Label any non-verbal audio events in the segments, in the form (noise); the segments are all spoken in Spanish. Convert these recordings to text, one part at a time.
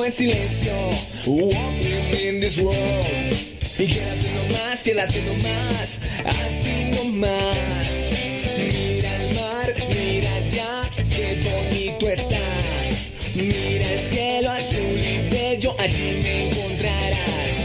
en silencio. Walking in this world. Y quédate nomás, quédate nomás, así nomás. Mira el mar, mira allá, qué bonito está. Mira el cielo azul y bello, allí me encontrarás.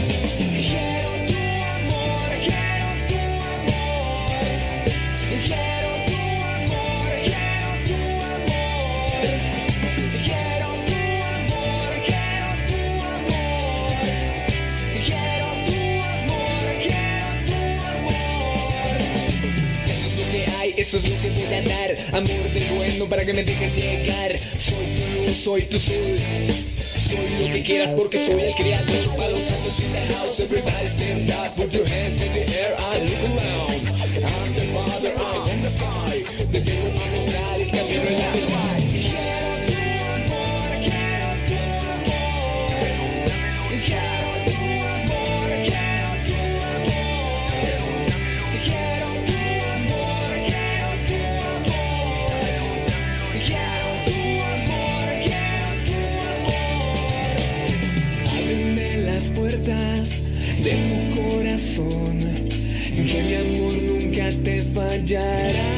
Amor de bueno para que me dejes llegar. Soy tu luz, soy tu sol. Soy lo que quieras porque soy el creador. Para los santos in the house, everybody stand up. Put your hands in the air and look around. I'm the father, I'm from the sky. Vengo a mostrar el camino corazón, que mi amor nunca te fallará.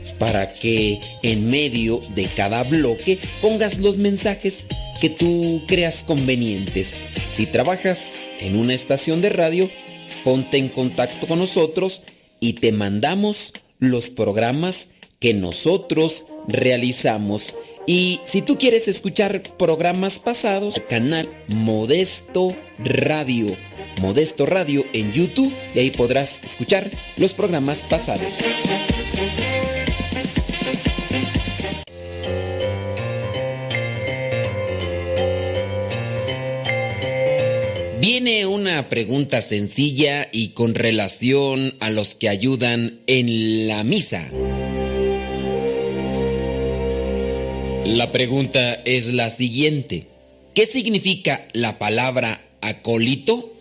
para que en medio de cada bloque pongas los mensajes que tú creas convenientes. Si trabajas en una estación de radio, ponte en contacto con nosotros y te mandamos los programas que nosotros realizamos. Y si tú quieres escuchar programas pasados, canal Modesto Radio. Modesto Radio en YouTube y ahí podrás escuchar los programas pasados. Viene una pregunta sencilla y con relación a los que ayudan en la misa. La pregunta es la siguiente. ¿Qué significa la palabra acólito?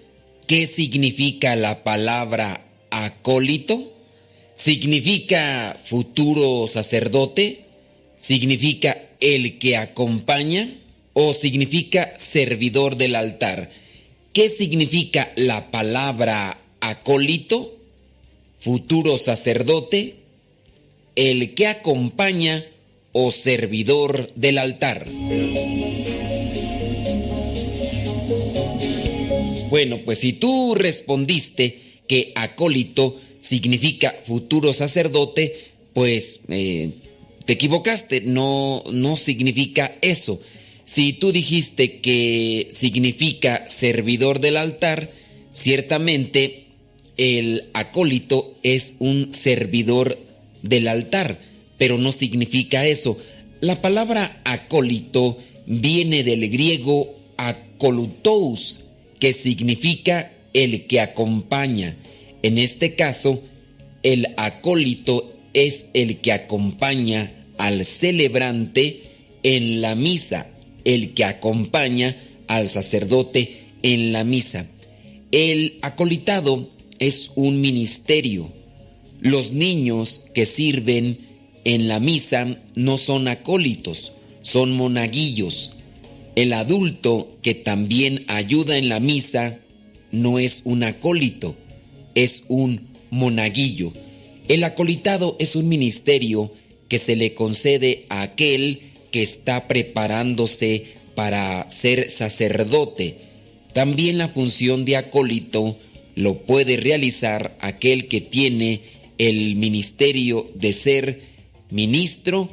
¿Qué significa la palabra acólito? ¿Significa futuro sacerdote? ¿Significa el que acompaña? ¿O significa servidor del altar? ¿Qué significa la palabra acólito? Futuro sacerdote, el que acompaña o servidor del altar. Bueno, pues si tú respondiste que acólito significa futuro sacerdote, pues eh, te equivocaste, no, no significa eso. Si tú dijiste que significa servidor del altar, ciertamente el acólito es un servidor del altar, pero no significa eso. La palabra acólito viene del griego acolutos, que significa el que acompaña. En este caso, el acólito es el que acompaña al celebrante en la misa, el que acompaña al sacerdote en la misa. El acolitado es un ministerio. Los niños que sirven en la misa no son acólitos, son monaguillos. El adulto que también ayuda en la misa no es un acólito, es un monaguillo. El acolitado es un ministerio que se le concede a aquel que está preparándose para ser sacerdote. También la función de acólito lo puede realizar aquel que tiene el ministerio de ser ministro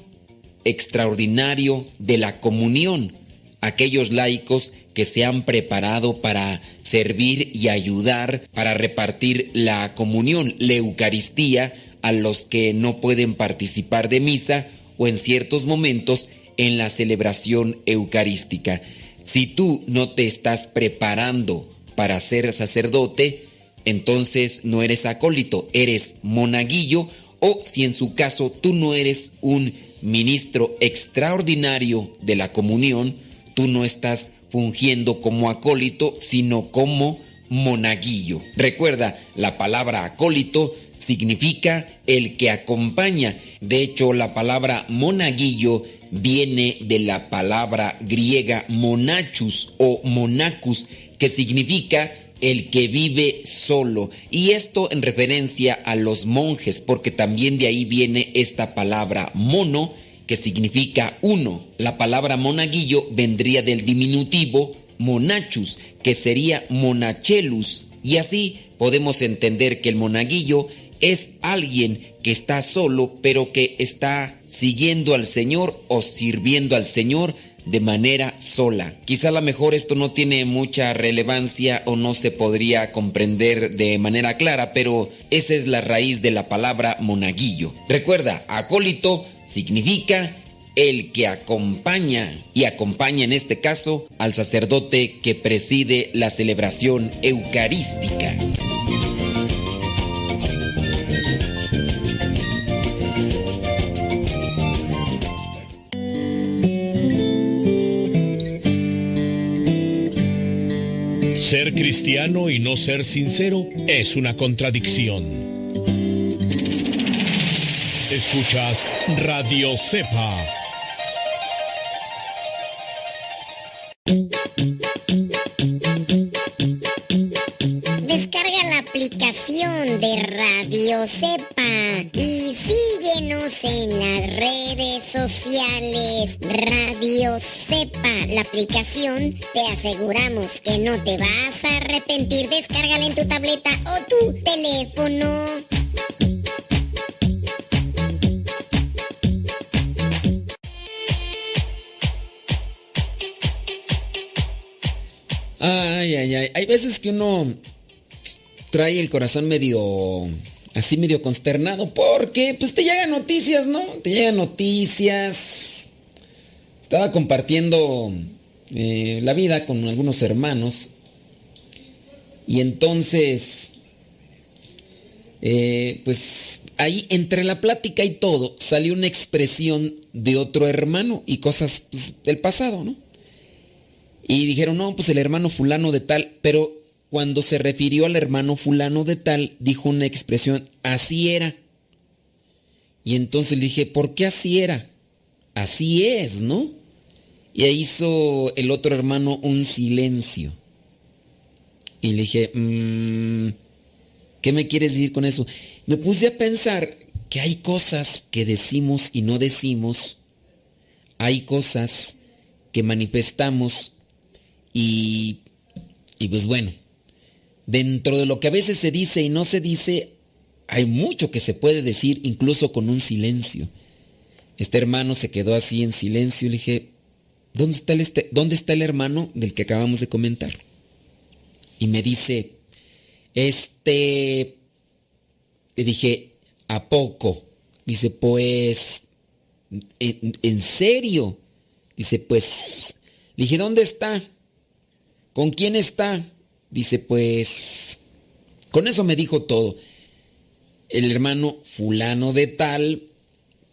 extraordinario de la comunión, aquellos laicos que se han preparado para servir y ayudar para repartir la comunión, la Eucaristía, a los que no pueden participar de misa o en ciertos momentos en la celebración eucarística. Si tú no te estás preparando para ser sacerdote, entonces no eres acólito, eres monaguillo o si en su caso tú no eres un ministro extraordinario de la comunión, tú no estás fungiendo como acólito, sino como monaguillo. Recuerda, la palabra acólito significa el que acompaña. De hecho, la palabra monaguillo viene de la palabra griega monachus o monacus, que significa el que vive solo. Y esto en referencia a los monjes, porque también de ahí viene esta palabra mono, que significa uno. La palabra monaguillo vendría del diminutivo monachus, que sería monachelus. Y así podemos entender que el monaguillo es alguien que está solo, pero que está siguiendo al Señor o sirviendo al Señor de manera sola. Quizá a lo mejor esto no tiene mucha relevancia o no se podría comprender de manera clara, pero esa es la raíz de la palabra monaguillo. Recuerda, acólito significa el que acompaña y acompaña en este caso al sacerdote que preside la celebración eucarística. Ser cristiano y no ser sincero es una contradicción. Escuchas Radio Cepa. Descarga la aplicación de Radio Cepa sociales. Radio Cepa, la aplicación, te aseguramos que no te vas a arrepentir. Descárgala en tu tableta o tu teléfono. Ay, ay, ay. Hay veces que uno trae el corazón medio así medio consternado porque pues te llegan noticias, ¿no? Te llegan noticias. Estaba compartiendo eh, la vida con algunos hermanos y entonces eh, pues ahí entre la plática y todo salió una expresión de otro hermano y cosas pues, del pasado, ¿no? Y dijeron, no, pues el hermano fulano de tal, pero cuando se refirió al hermano fulano de tal, dijo una expresión, así era. Y entonces le dije, ¿por qué así era? Así es, ¿no? Y ahí hizo el otro hermano un silencio. Y le dije, mmm, ¿qué me quieres decir con eso? Me puse a pensar que hay cosas que decimos y no decimos, hay cosas que manifestamos y, y pues bueno, dentro de lo que a veces se dice y no se dice, hay mucho que se puede decir incluso con un silencio. Este hermano se quedó así en silencio y le dije, ¿dónde está el, este, ¿dónde está el hermano del que acabamos de comentar? Y me dice, este, le dije, ¿a poco? Dice, pues, ¿en, en serio? Dice, pues, le dije, ¿dónde está? ¿Con quién está? Dice, pues, con eso me dijo todo. El hermano fulano de tal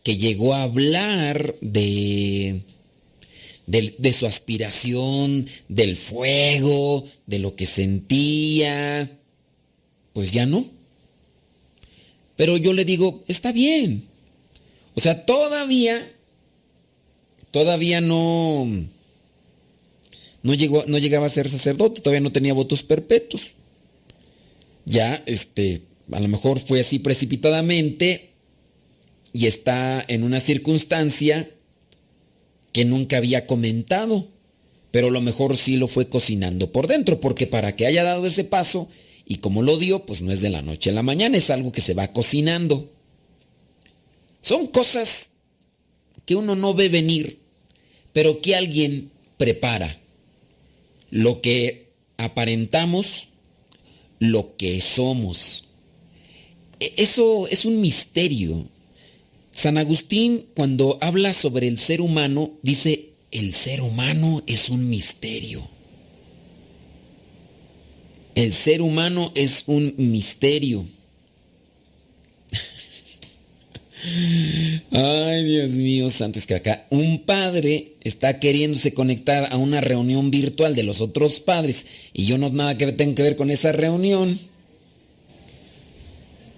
que llegó a hablar de, de, su aspiración, del fuego, de lo que sentía. Pues ya no. Pero yo le digo, está bien. O sea, todavía, todavía no, no, llegó, no llegaba a ser sacerdote, todavía no tenía votos perpetuos. Ya, este, a lo mejor fue así precipitadamente y está en una circunstancia que nunca había comentado, pero a lo mejor sí lo fue cocinando por dentro, porque para que haya dado ese paso, y como lo dio, pues no es de la noche a la mañana, es algo que se va cocinando. Son cosas que uno no ve venir, pero que alguien prepara. Lo que aparentamos, lo que somos. E-, eso es un misterio. San Agustín, cuando habla sobre el ser humano, dice, el ser humano es un misterio. El ser humano es un misterio. Ay, Dios mío, santos que acá un padre está queriéndose conectar a una reunión virtual de los otros padres y yo no nada que tenga que ver con esa reunión.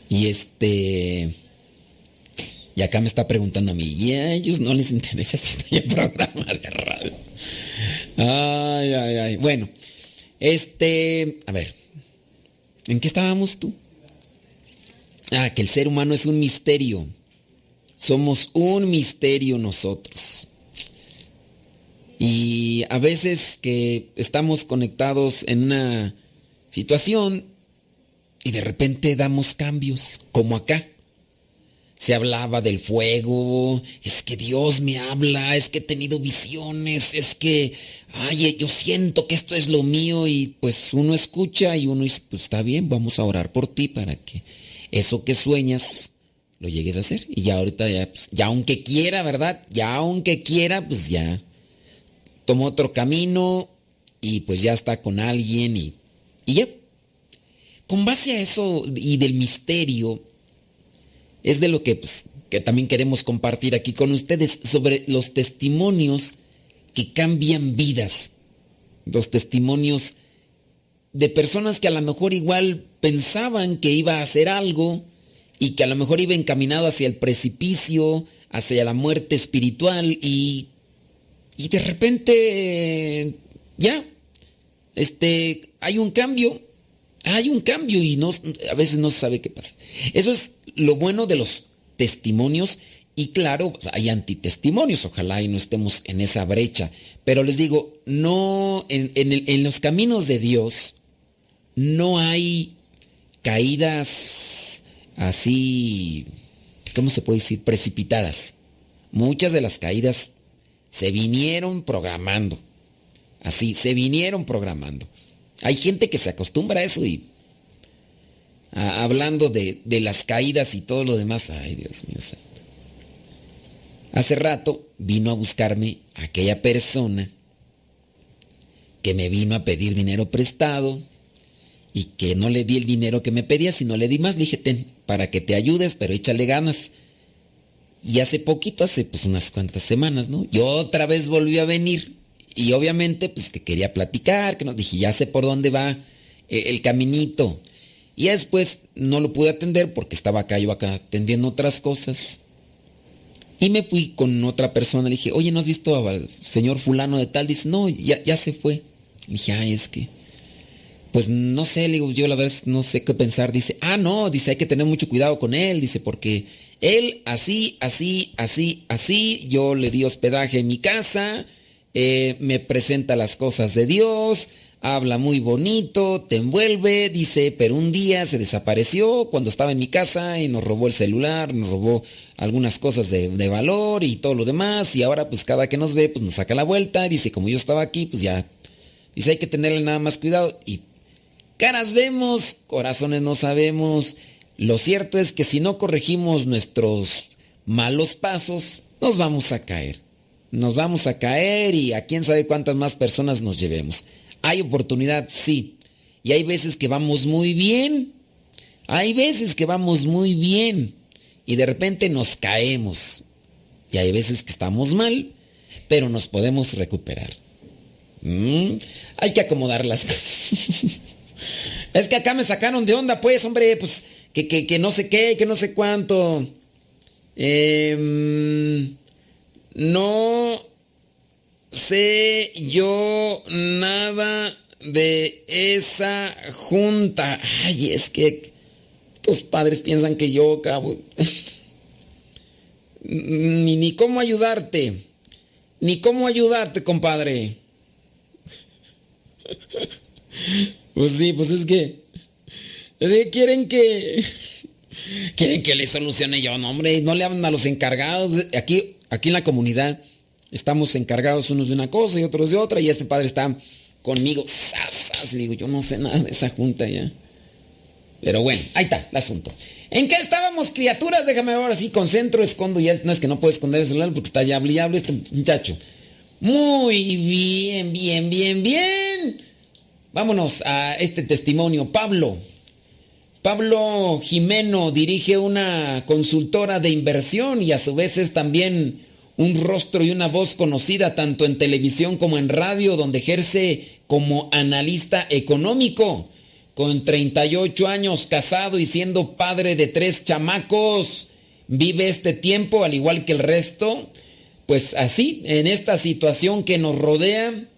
Y este y acá me está preguntando a mí, y a ellos no les interesa si estoy en programa de radio. Ay, ay, ay. Bueno, este, a ver, ¿en qué estábamos tú? Ah, que el ser humano es un misterio. Somos un misterio nosotros. Y a veces que estamos conectados en una situación y de repente damos cambios, como acá se hablaba del fuego, es que Dios me habla, es que he tenido visiones, es que, ay, yo siento que esto es lo mío y pues uno escucha y uno dice, pues está bien, vamos a orar por ti para que eso que sueñas lo llegues a hacer. Y ya ahorita ya, pues, ya aunque quiera, ¿verdad? Ya aunque quiera, pues ya tomó otro camino y pues ya está con alguien y, y ya. Con base a eso y del misterio, es de lo que, pues, que también queremos compartir aquí con ustedes sobre los testimonios que cambian vidas. Los testimonios de personas que a lo mejor igual pensaban que iba a hacer algo y que a lo mejor iba encaminado hacia el precipicio, hacia la muerte espiritual y, y de repente ya, este, hay un cambio, hay un cambio y no, a veces no se sabe qué pasa. Eso es lo bueno de los testimonios y claro, hay antitestimonios, ojalá y no estemos en esa brecha. Pero les digo, no, en, en, los caminos de Dios no hay caídas así, ¿cómo se puede decir? Precipitadas. Muchas de las caídas se vinieron programando. Así, se vinieron programando. Hay gente que se acostumbra a eso y hablando de, las caídas y todo lo demás. Ay, Dios mío santo. Hace rato vino a buscarme aquella persona que me vino a pedir dinero prestado y que no le di el dinero que me pedía, sino le di más. Le dije, para que te ayudes, pero échale ganas. Y hace poquito, hace pues unas cuantas semanas, ¿no? Y otra vez volvió a venir. Y obviamente, pues que quería platicar, que nos dije, ya sé por dónde va eh, el caminito. Y después no lo pude atender porque estaba acá, yo acá atendiendo otras cosas. Y me fui con otra persona, le dije, oye, ¿no has visto al señor fulano de tal? Dice, no, ya, ya se fue. Le dije, ay, es que, pues no sé, le digo, yo la verdad no sé qué pensar. Dice, ah, no, dice, hay que tener mucho cuidado con él, dice, porque él así, así, así, así, yo le di hospedaje en mi casa, eh, me presenta las cosas de Dios, habla muy bonito, te envuelve, dice, pero un día se desapareció cuando estaba en mi casa y nos robó el celular, nos robó algunas cosas de, valor y todo lo demás, y ahora pues cada que nos ve pues nos saca la vuelta, dice, como yo estaba aquí, pues ya, dice, hay que tenerle nada más cuidado y caras vemos, corazones no sabemos, lo cierto es que si no corregimos nuestros malos pasos, nos vamos a caer. Nos vamos a caer y a quién sabe cuántas más personas nos llevemos. Hay oportunidad, sí. Y hay veces que vamos muy bien. Hay veces que vamos muy bien. Y de repente nos caemos. Y hay veces que estamos mal. pero nos podemos recuperar. Mm, hay que acomodar las cosas. (laughs) es que acá me sacaron de onda, pues, hombre, pues, que, que, no sé qué, que no sé cuánto. Em, no sé yo nada de esa junta. Ay, es que tus padres piensan que yo, cabo. ni, ni cómo ayudarte. Ni cómo ayudarte, compadre. (laughs) Pues sí, pues es que. Es que quieren que. Quieren que le solucione yo, no, hombre, no le hablan a los encargados. Aquí, aquí en la comunidad estamos encargados unos de una cosa y otros de otra, y este padre está conmigo. ¡Sas, Digo, yo no sé nada de esa junta ya. Pero bueno, ahí está el asunto. ¿En qué estábamos, criaturas? Déjame ver así, concentro, escondo. Ya no es que no puedo esconder el celular porque está ya hablable este muchacho. Muy bien, bien, bien, bien. Vámonos a este testimonio. Pablo. Pablo Jimeno dirige una consultora de inversión y a su vez es también un rostro y una voz conocida tanto en televisión como en radio, donde ejerce como analista económico. Con 38 años casado y siendo padre de tres chamacos, vive este tiempo al igual que el resto, pues así, en esta situación que nos rodea,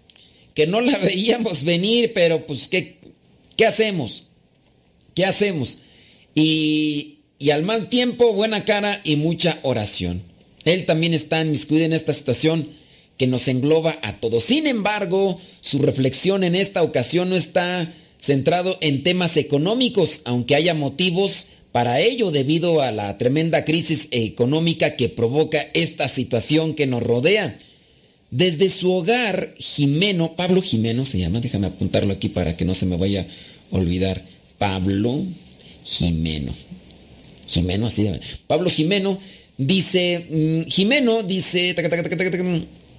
que no la (laughs) veíamos venir, pero pues ¿qué, qué hacemos? ¿Qué hacemos? Y, y al mal tiempo, buena cara y mucha oración. Él también está inmiscuido en esta situación que nos engloba a todos. Sin embargo, su reflexión en esta ocasión no está centrado en temas económicos, aunque haya motivos para ello debido a la tremenda crisis económica que provoca esta situación que nos rodea. Desde su hogar, Jimeno, Pablo Jimeno se llama, déjame apuntarlo aquí para que no se me vaya a olvidar. Pablo Jimeno. Jimeno, así. Pablo Jimeno Dice, mm, Jimeno dice,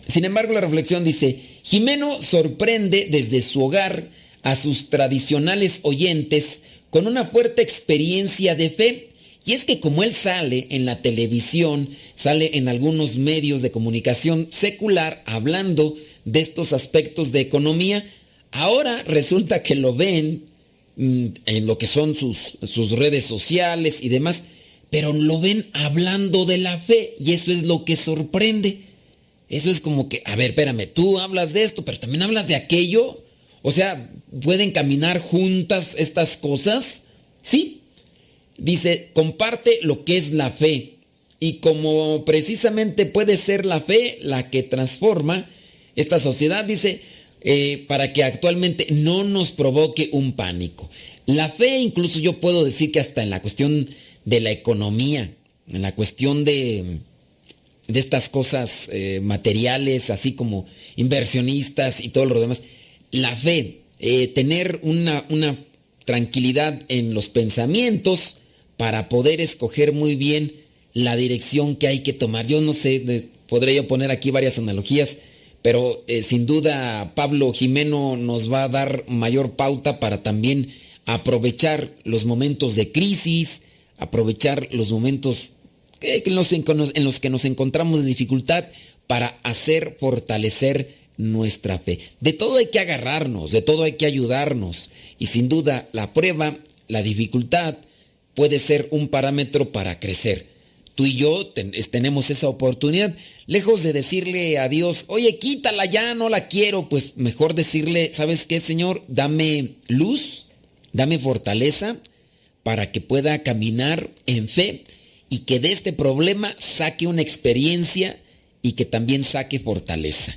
sin embargo la reflexión dice, Jimeno sorprende desde su hogar a sus tradicionales oyentes con una fuerte experiencia de fe. Y es que como él sale en la televisión, sale en algunos medios de comunicación secular hablando de estos aspectos de economía, ahora resulta que lo ven mm, en lo que son sus, sus redes sociales y demás pero lo ven hablando de la fe y eso es lo que sorprende. Eso es como que, a ver, espérame, tú hablas de esto, pero también hablas de aquello. O sea, ¿pueden caminar juntas estas cosas? Sí. Dice, comparte lo que es la fe. Y como precisamente puede ser la fe la que transforma esta sociedad, dice, eh, para que actualmente no nos provoque un pánico. La fe, incluso yo puedo decir que hasta en la cuestión de la economía, en la cuestión de, de estas cosas eh, materiales, así como inversionistas y todo lo demás. La fe, eh, tener una, una tranquilidad en los pensamientos para poder escoger muy bien la dirección que hay que tomar. Yo no sé, podré yo poner aquí varias analogías, pero eh, sin duda Pablo Jimeno nos va a dar mayor pauta para también aprovechar los momentos de crisis, aprovechar los momentos en los, que nos encontramos en dificultad para hacer fortalecer nuestra fe. De todo hay que agarrarnos, de todo hay que ayudarnos. Y sin duda la prueba, la dificultad puede ser un parámetro para crecer. Tú y yo tenemos esa oportunidad. Lejos de decirle a Dios, oye, quítala ya, no la quiero, pues mejor decirle, ¿sabes qué, Señor? Dame luz, dame fortaleza, para que pueda caminar en fe y que de este problema saque una experiencia y que también saque fortaleza.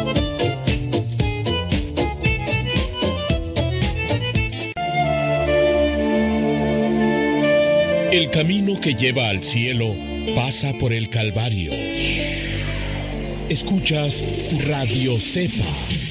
El camino que lleva al cielo pasa por el Calvario. Escuchas Radio Cepa.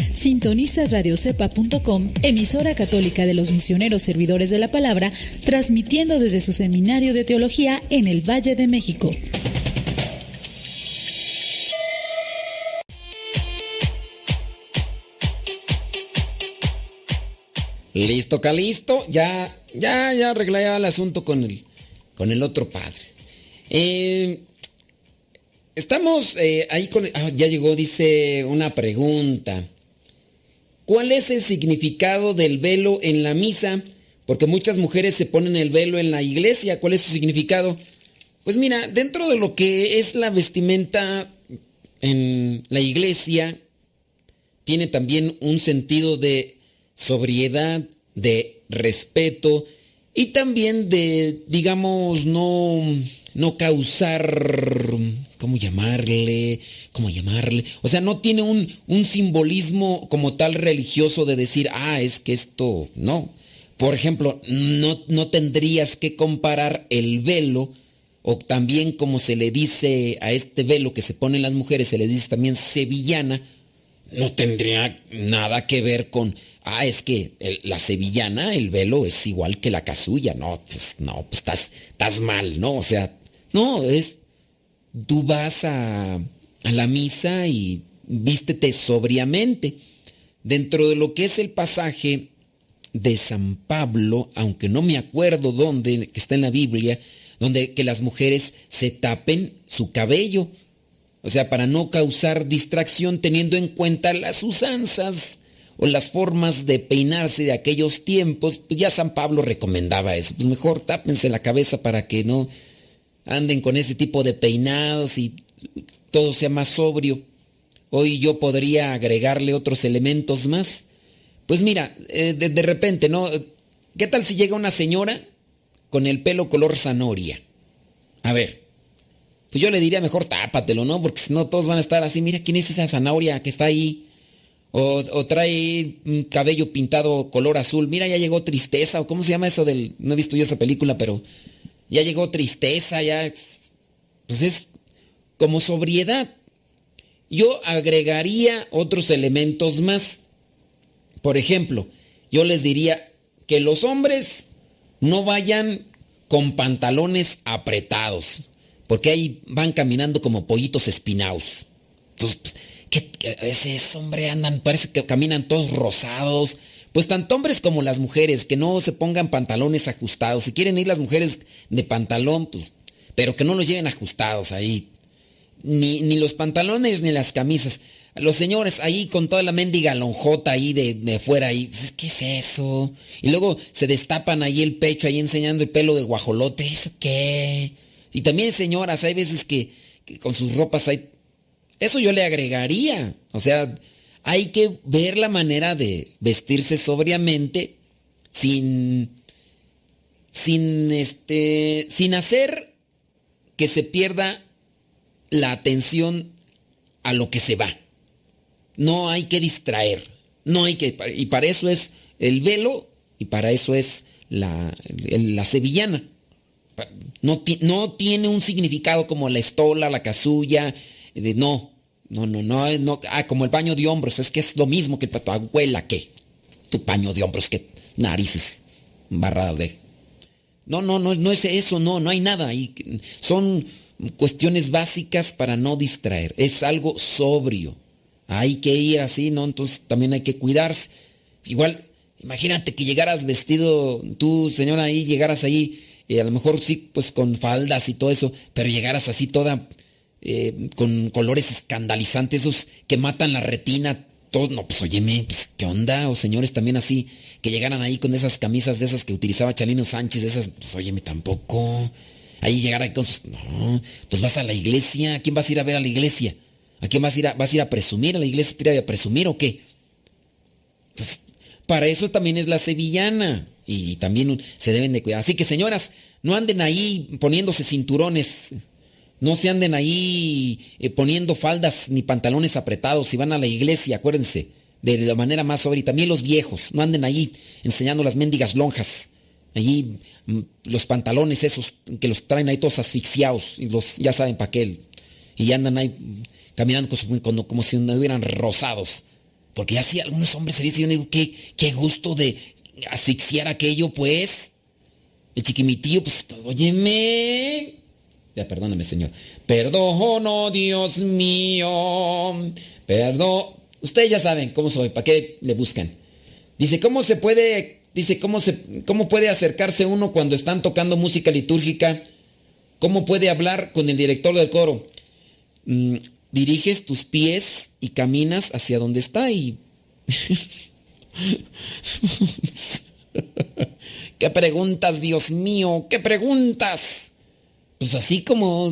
Sintonizas radiocepa.com, emisora católica de los misioneros servidores de la palabra, transmitiendo desde su seminario de teología en el Valle de México. Listo, Calisto. Ya, ya, ya arreglé el asunto con el, con el otro padre. Eh, estamos eh, ahí con... ah, ya llegó, dice una pregunta. ¿Cuál es el significado del velo en la misa? Porque muchas mujeres se ponen el velo en la iglesia. ¿Cuál es su significado? Pues mira, dentro de lo que es la vestimenta en la iglesia, tiene también un sentido de sobriedad, de respeto y también de, digamos, no, no causar, ¿cómo llamarle? ¿Cómo llamarle? O sea, no tiene un, un simbolismo como tal religioso de decir, ah, es que esto, no. Por ejemplo, no, no tendrías que comparar el velo, o también como se le dice a este velo que se ponen las mujeres, se les dice también sevillana, no tendría nada que ver con, ah, es que la sevillana, el velo es igual que la casulla. No, pues no, pues estás, estás mal, ¿no? O sea, no, es, tú vas a, a la misa y vístete sobriamente. Dentro de lo que es el pasaje de San Pablo, aunque no me acuerdo dónde, que está en la Biblia, donde que las mujeres se tapen su cabello. O sea, para no causar distracción teniendo en cuenta las usanzas o las formas de peinarse de aquellos tiempos, pues ya San Pablo recomendaba eso. Pues mejor tápense la cabeza para que no anden con ese tipo de peinados y todo sea más sobrio. Hoy yo podría agregarle otros elementos más. Pues mira, eh, de, repente, ¿no? ¿Qué tal si llega una señora con el pelo color zanahoria? A ver, pues yo le diría mejor tápatelo, ¿no? Porque si no todos van a estar así, mira quién es esa zanahoria que está ahí. O, o trae un cabello pintado color azul. Mira, ya llegó tristeza. ¿O cómo se llama eso del.? No he visto yo esa película, pero. Ya llegó tristeza, ya. Pues es como sobriedad. Yo agregaría otros elementos más. Por ejemplo, yo les diría que los hombres no vayan con pantalones apretados, porque ahí van caminando como pollitos espinados. Entonces, ¿qué, qué- a veces, hombre, andan, parece que caminan todos rosados. Pues tanto hombres como las mujeres, que no se pongan pantalones ajustados. Si quieren ir las mujeres de pantalón, pues, pero que no los lleguen ajustados ahí. Ni, ni los pantalones ni las camisas. Los señores ahí con toda la mendiga lonjota ahí de, de fuera ahí. Pues, ¿Qué es eso? Y luego se destapan ahí el pecho ahí enseñando el pelo de guajolote. ¿Eso qué? Y también señoras, hay veces que, que con sus ropas hay... Eso yo le agregaría. O sea, hay que ver la manera de vestirse sobriamente sin... Sin este... Sin hacer que se pierda la atención a lo que se va. No hay que distraer. No hay que. Y para eso es el velo y para eso es la, la sevillana. No, no tiene un significado como la estola, la casulla. De, no, no, no, no, no. Ah, como el paño de hombros. Es que es lo mismo que tu abuela que tu paño de hombros, que narices barradas de. No, no, no, no es eso, no, no hay nada ahí. Son cuestiones básicas para no distraer. Es algo sobrio. Hay que ir así, ¿no? Entonces también hay que cuidarse. Igual, imagínate que llegaras vestido, tú, señora, ahí llegaras ahí, eh, a lo mejor sí, pues con faldas y todo eso, pero llegaras así toda eh, con colores escandalizantes, esos que matan la retina, todos, no, pues óyeme, pues, ¿qué onda? O señores también así, que llegaran ahí con esas camisas de esas que utilizaba Chalino Sánchez, esas, pues óyeme, tampoco. Ahí llegar ahí con sus, no, pues vas a la iglesia, ¿a quién vas a ir a ver a la iglesia? ¿A quién vas a ir a, vas a, ir a presumir? ¿A la iglesia ir a presumir o qué? Para eso también es la sevillana. Y también se deben de cuidar. Así que señoras, no anden ahí poniéndose cinturones. No se anden ahí eh, poniendo faldas ni pantalones apretados. Si van a la iglesia, acuérdense, de la manera más sobre. También los viejos, no anden ahí enseñando las mendigas lonjas. Allí mm, los pantalones esos que los traen ahí todos asfixiados. Y los, ya saben para qué. Y andan ahí caminando como, si no hubieran rosados. Porque así algunos hombres se dicen, yo digo, qué, qué gusto de asfixiar aquello, pues. El chiquimitío, pues, óyeme. Ya, perdóname, Señor. Perdono, Dios mío. Perdón. Ustedes ya saben cómo soy, ¿para qué le buscan? Dice, ¿cómo se puede, dice, cómo se, cómo puede acercarse uno cuando están tocando música litúrgica? ¿Cómo puede hablar con el director del coro? Mm, diriges tus pies y caminas hacia donde está y... (laughs) ¿Qué preguntas, Dios mío? ¿Qué preguntas? Pues así como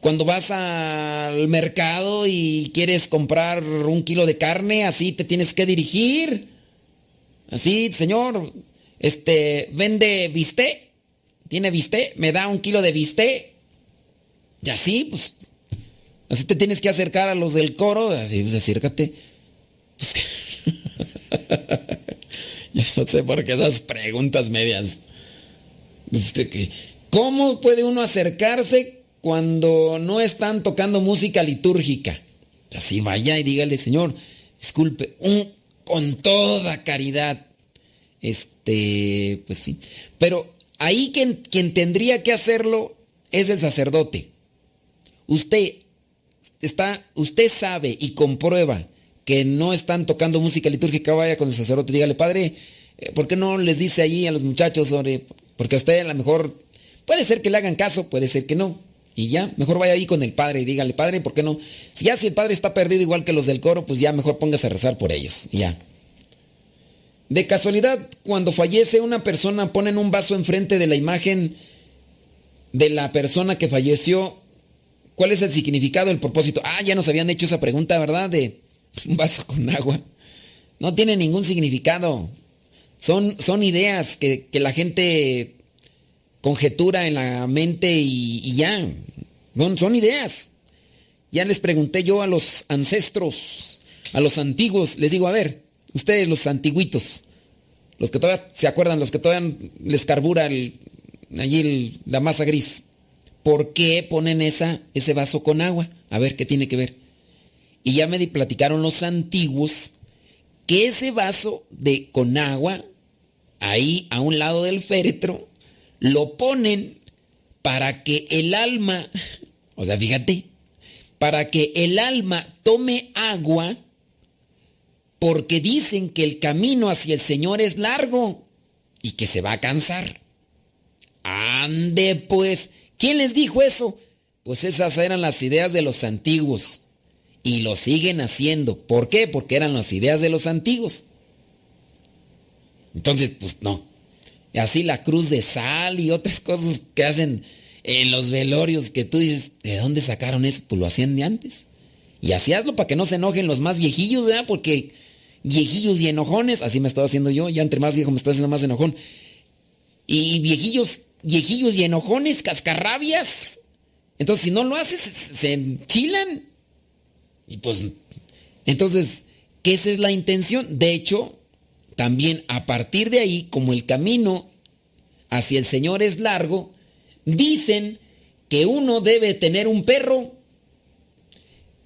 cuando vas al mercado y quieres comprar un kilo de carne, así te tienes que dirigir. Así, señor, este, vende bistec. ¿Tiene bistec? ¿Me da un kilo de bistec? Y así, pues, así te tienes que acercar a los del coro, así, pues acércate. Pues, (laughs) Yo no sé por qué esas preguntas medias. Este, ¿Cómo puede uno acercarse cuando no están tocando música litúrgica? Así vaya y dígale, Señor, disculpe, con toda caridad. Este, pues sí. Pero ahí quien, quien tendría que hacerlo es el sacerdote. Usted está, usted sabe y comprueba que no están tocando música litúrgica, vaya con el sacerdote dígale, padre, eh, ¿por qué no les dice allí a los muchachos sobre, porque a usted a lo mejor, puede ser que le hagan caso, puede ser que no. Y ya, mejor vaya ahí con el padre y dígale, padre, ¿por qué no? Si ya si el padre está perdido igual que los del coro, pues ya mejor póngase a rezar por ellos. ya. De casualidad, cuando fallece una persona, ponen un vaso enfrente de la imagen de la persona que falleció. ¿Cuál es el significado, el propósito? Ah, ya nos habían hecho esa pregunta, ¿verdad? De (laughs) un vaso con agua. No tiene ningún significado. Son, son ideas que, la gente conjetura en la mente y, ya. Son, son ideas. Ya les pregunté yo a los ancestros, a los antiguos, les digo, a ver, ustedes los antiguitos, los que todavía se acuerdan, los que todavía les carbura allí la masa gris, ¿por qué ponen esa, ese vaso con agua? A ver, ¿qué tiene que ver? Y ya me platicaron los antiguos que ese vaso de con agua, ahí a un lado del féretro, lo ponen para que el alma, o sea, fíjate, para que el alma tome agua, porque dicen que el camino hacia el Señor es largo y que se va a cansar. Ande pues, ¿quién les dijo eso? Pues esas eran las ideas de los antiguos y lo siguen haciendo. ¿Por qué? Porque eran las ideas de los antiguos. Entonces, pues no. Así la cruz de sal y otras cosas que hacen en los velorios que tú dices, ¿de dónde sacaron eso? Pues lo hacían de antes. Y así hazlo para que no se enojen los más viejillos, ¿verdad? Porque viejillos y enojones, así me estaba haciendo yo, ya entre más viejo me estoy haciendo más enojón. Y viejillos, viejillos y enojones, cascarrabias. Entonces, si no lo haces, se enchilan. Y pues, entonces, ¿qué esa es la intención? De hecho, también a partir de ahí, como el camino hacia el Señor es largo, dicen que uno debe tener un perro,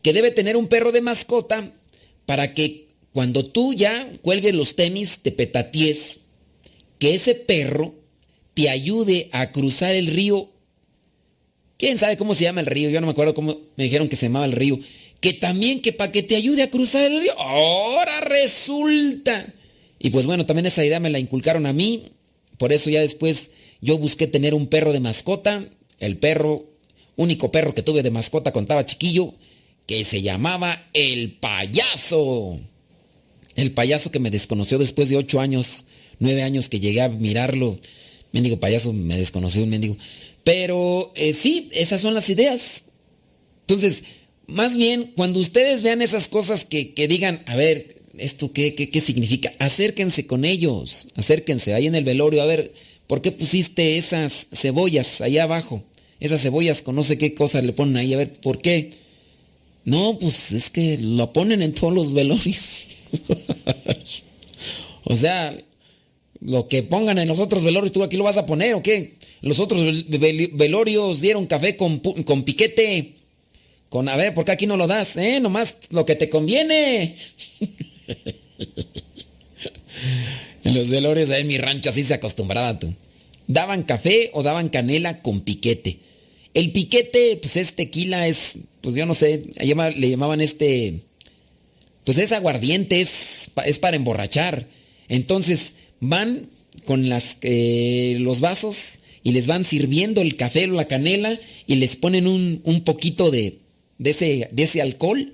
que debe tener un perro de mascota, para que cuando tú ya cuelgues los tenis te petaties, que ese perro te ayude a cruzar el río. ¿Quién sabe cómo se llama el río? Yo no me acuerdo cómo me dijeron que se llamaba el río que también que para que te ayude a cruzar el río. Ahora resulta. Y pues bueno, también esa idea me la inculcaron a mí. Por eso ya después yo busqué tener un perro de mascota. El perro, único perro que tuve de mascota contaba chiquillo, que se llamaba el payaso. El payaso que me desconoció después de ocho años, nueve años que llegué a mirarlo. Mendigo payaso me desconoció un mendigo. Pero eh, sí, esas son las ideas. Entonces, más bien, cuando ustedes vean esas cosas que, digan, a ver, ¿esto qué, qué, qué, significa? Acérquense con ellos, acérquense ahí en el velorio, a ver, ¿por qué pusiste esas cebollas ahí abajo? Esas cebollas con no sé qué cosas le ponen ahí, a ver, ¿por qué? No, pues es que lo ponen en todos los velorios. (laughs) o sea, lo que pongan en los otros velorios, ¿tú aquí lo vas a poner o qué? Los otros velorios dieron café con, con piquete. Con, a ver, ¿por qué aquí no lo das? ¿Eh? Nomás lo que te conviene. (laughs) (laughs) los velorios en mi rancho así se acostumbraba tú. Daban café o daban canela con piquete. El piquete, pues es tequila, es, pues yo no sé, le llamaban este, pues es aguardiente, es, es para emborrachar. Entonces van con las, eh, los vasos y les van sirviendo el café o la canela y les ponen un, un poquito de, de, ese, de ese alcohol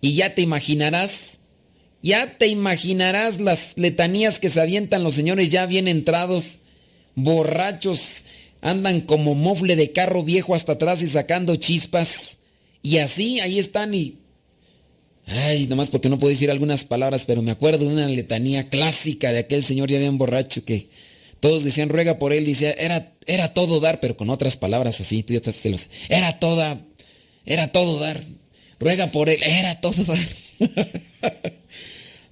y ya te imaginarás, ya te imaginarás las letanías que se avientan los señores ya bien entrados, borrachos, andan como mofle de carro viejo hasta atrás y sacando chispas. Y así, ahí están y... Ay, nomás porque no puedo decir algunas palabras, pero me acuerdo de una letanía clásica de aquel señor ya bien borracho que todos decían ruega por él, decía, era, era todo dar, pero con otras palabras así, tú ya te los... Era toda, era todo dar, ruega por él, era todo dar. (laughs)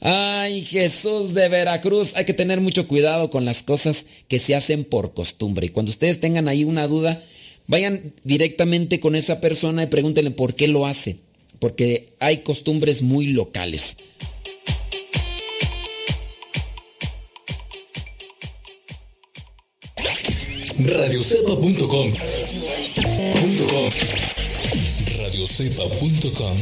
Ay, Jesús de Veracruz, hay que tener mucho cuidado con las cosas que se hacen por costumbre. Y cuando ustedes tengan ahí una duda, vayan directamente con esa persona y pregúntenle por qué lo hace. Porque hay costumbres muy locales. radiocepa.com radiocepa.com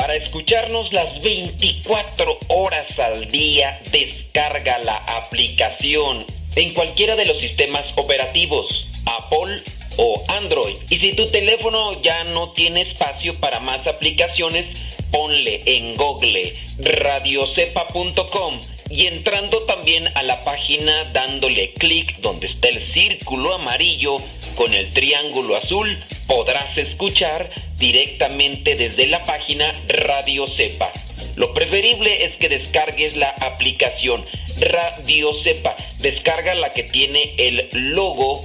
Para escucharnos las 24 horas al día, descarga la aplicación en cualquiera de los sistemas operativos, Apple o Android. Y si tu teléfono ya no tiene espacio para más aplicaciones, ponle en Google radiocepa.com y entrando también a la página dándole clic donde está el círculo amarillo con el triángulo azul, podrás escuchar directamente desde la página Radio Cepa. Lo preferible es que descargues la aplicación Radio Cepa. Descarga la que tiene el logo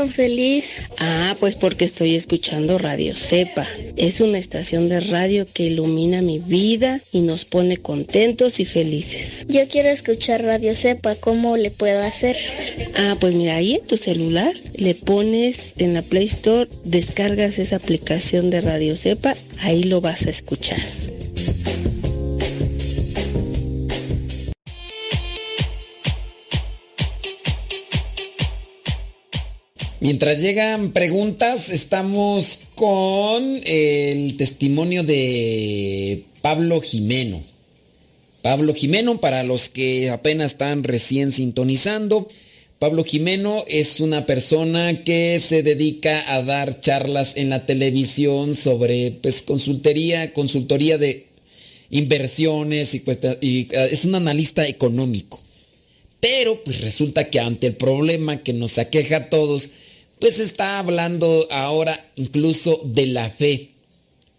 Tan feliz? Ah, pues porque estoy escuchando Radio Cepa. Es una estación de radio que ilumina mi vida y nos pone contentos y felices. Yo quiero escuchar Radio Cepa, ¿cómo le puedo hacer? Ah, pues mira, ahí en tu celular le pones en la Play Store, descargas esa aplicación de Radio Cepa, ahí lo vas a escuchar. Mientras llegan preguntas, estamos con el testimonio de Pablo Jimeno. Pablo Jimeno, para los que apenas están recién sintonizando, Pablo Jimeno es una persona que se dedica a dar charlas en la televisión sobre pues, consultoría, consultoría de inversiones y, pues, y eh, es un analista económico. Pero pues resulta que ante el problema que nos aqueja a todos, pues está hablando ahora incluso de la fe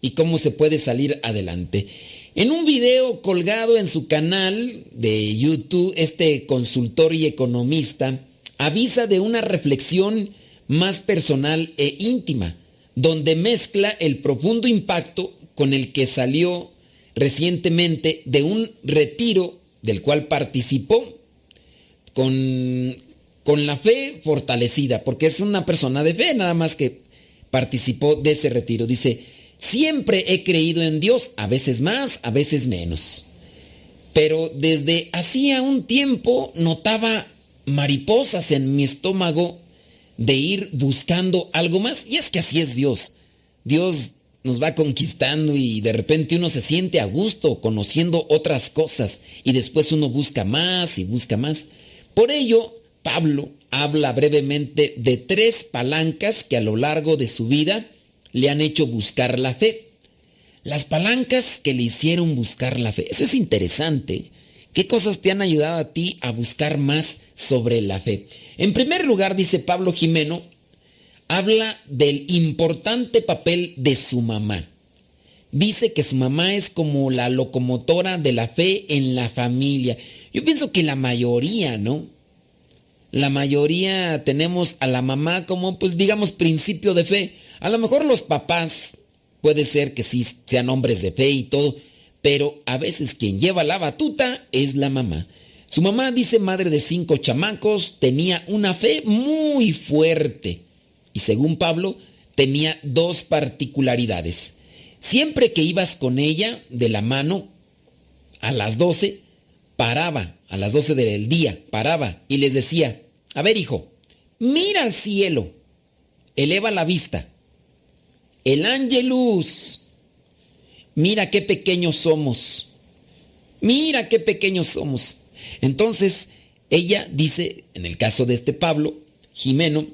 y cómo se puede salir adelante. En un video colgado en su canal de YouTube, este consultor y economista avisa de una reflexión más personal e íntima, donde mezcla el profundo impacto con el que salió recientemente de un retiro del cual participó con, con la fe fortalecida, porque es una persona de fe, nada más que participó de ese retiro. Dice, siempre he creído en Dios, a veces más, a veces menos. Pero desde hacía un tiempo notaba mariposas en mi estómago de ir buscando algo más. Y es que así es Dios. Dios nos va conquistando y de repente uno se siente a gusto conociendo otras cosas y después uno busca más y busca más. Por ello, Pablo habla brevemente de tres palancas que a lo largo de su vida le han hecho buscar la fe. Las palancas que le hicieron buscar la fe. Eso es interesante. ¿Qué cosas te han ayudado a ti a buscar más sobre la fe? En primer lugar, dice Pablo Jimeno, habla del importante papel de su mamá. Dice que su mamá es como la locomotora de la fe en la familia. Yo pienso que la mayoría, ¿no? La mayoría tenemos a la mamá como, pues digamos, principio de fe. A lo mejor los papás puede ser que sí sean hombres de fe y todo, pero a veces quien lleva la batuta es la mamá. Su mamá, dice madre de cinco chamacos, tenía una fe muy fuerte y según Pablo tenía dos particularidades. Siempre que ibas con ella de la mano, a las doce, paraba, a las doce del día, paraba y les decía, a ver hijo, mira al cielo, eleva la vista. El ángelus, mira qué pequeños somos, mira qué pequeños somos. Entonces, ella dice, en el caso de este Pablo, Jimeno,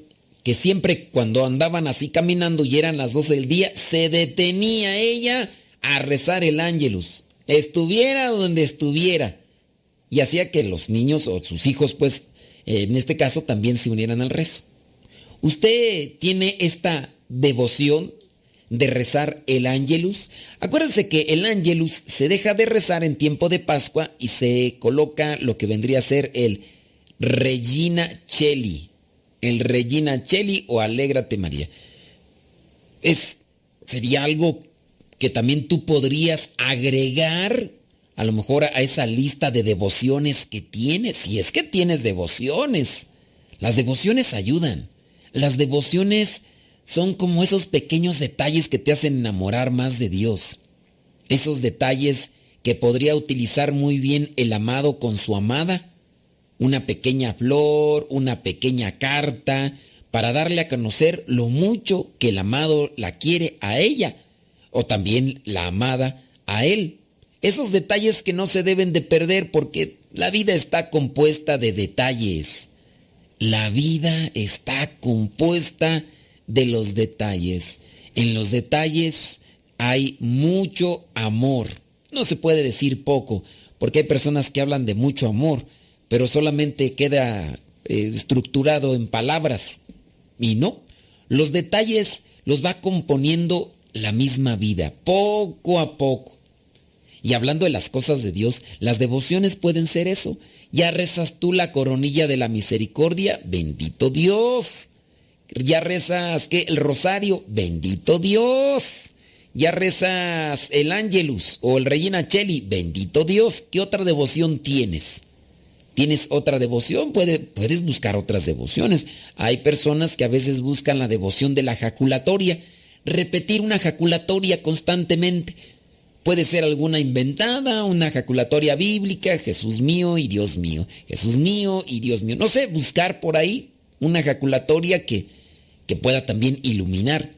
que siempre cuando andaban así caminando y eran las 12 del día, se detenía ella a rezar el ángelus, estuviera donde estuviera. Y hacía que los niños o sus hijos, pues, en este caso, también se unieran al rezo. ¿Usted tiene esta devoción de rezar el ángelus? Acuérdense que el ángelus se deja de rezar en tiempo de Pascua y se coloca lo que vendría a ser el Regina Cheli el Regina Cheli o Alégrate María. Es, sería algo que también tú podrías agregar a lo mejor a esa lista de devociones que tienes, si es que tienes devociones. Las devociones ayudan. Las devociones son como esos pequeños detalles que te hacen enamorar más de Dios. Esos detalles que podría utilizar muy bien el amado con su amada una pequeña flor, una pequeña carta, para darle a conocer lo mucho que el amado la quiere a ella, o también la amada a él. Esos detalles que no se deben de perder porque la vida está compuesta de detalles. La vida está compuesta de los detalles. En los detalles hay mucho amor. No se puede decir poco, porque hay personas que hablan de mucho amor, pero solamente queda eh, estructurado en palabras. Y no, los detalles los va componiendo la misma vida, poco a poco. Y hablando de las cosas de Dios, las devociones pueden ser eso. Ya rezas tú la coronilla de la misericordia, bendito Dios. Ya rezas que el rosario, bendito Dios. Ya rezas el ángelus o el Regina Cheli, bendito Dios. ¿Qué otra devoción tienes? tienes otra devoción, puedes buscar otras devociones. Hay personas que a veces buscan la devoción de la jaculatoria, repetir una jaculatoria constantemente. Puede ser alguna inventada, una jaculatoria bíblica, Jesús mío y Dios mío, Jesús mío y Dios mío. No sé, buscar por ahí una jaculatoria que, que pueda también iluminar.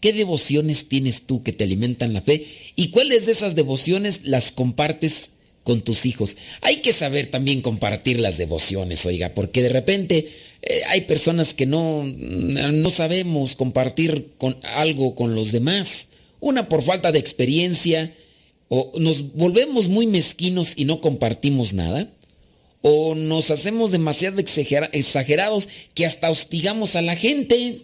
¿Qué devociones tienes tú que te alimentan la fe? ¿Y cuáles de esas devociones las compartes con tus hijos. Hay que saber también compartir las devociones, oiga, porque de repente eh, hay personas que no, no sabemos compartir con algo con los demás. Una por falta de experiencia, o nos volvemos muy mezquinos y no compartimos nada, o nos hacemos demasiado exagerados que hasta hostigamos a la gente.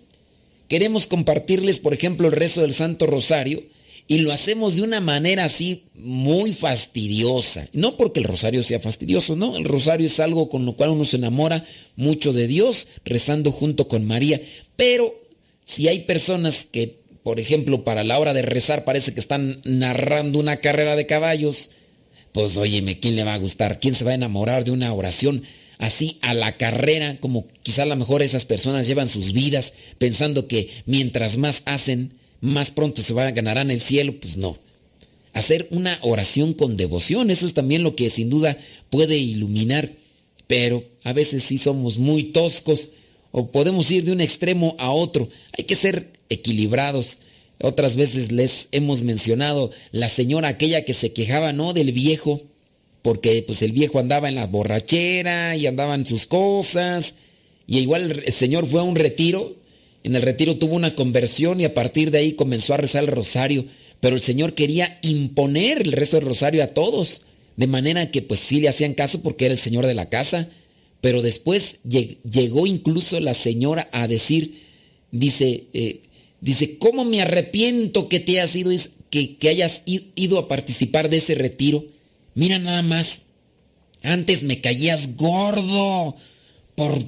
Queremos compartirles, por ejemplo, el rezo del Santo Rosario y lo hacemos de una manera así muy fastidiosa. No porque el rosario sea fastidioso, no, el rosario es algo con lo cual uno se enamora mucho de Dios, rezando junto con María. Pero si hay personas que, por ejemplo, para la hora de rezar parece que están narrando una carrera de caballos, pues óyeme, ¿quién le va a gustar? ¿Quién se va a enamorar de una oración así a la carrera, como quizá a lo mejor esas personas llevan sus vidas pensando que mientras más hacen, más pronto se van, ganarán el cielo, pues no. Hacer una oración con devoción, eso es también lo que sin duda puede iluminar, pero a veces sí somos muy toscos o podemos ir de un extremo a otro. Hay que ser equilibrados. Otras veces les hemos mencionado la señora aquella que se quejaba, ¿no? Del viejo, porque pues el viejo andaba en la borrachera y andaba en sus cosas. Y igual el señor fue a un retiro en el retiro tuvo una conversión y a partir de ahí comenzó a rezar el rosario. Pero el Señor quería imponer el rezo del rosario a todos. De manera que pues sí le hacían caso porque era el Señor de la casa. Pero después llegó incluso la señora a decir, dice, eh, dice, ¿cómo me arrepiento que te hayas ido, que, que hayas ido a participar de ese retiro? Mira nada más, antes me caías gordo por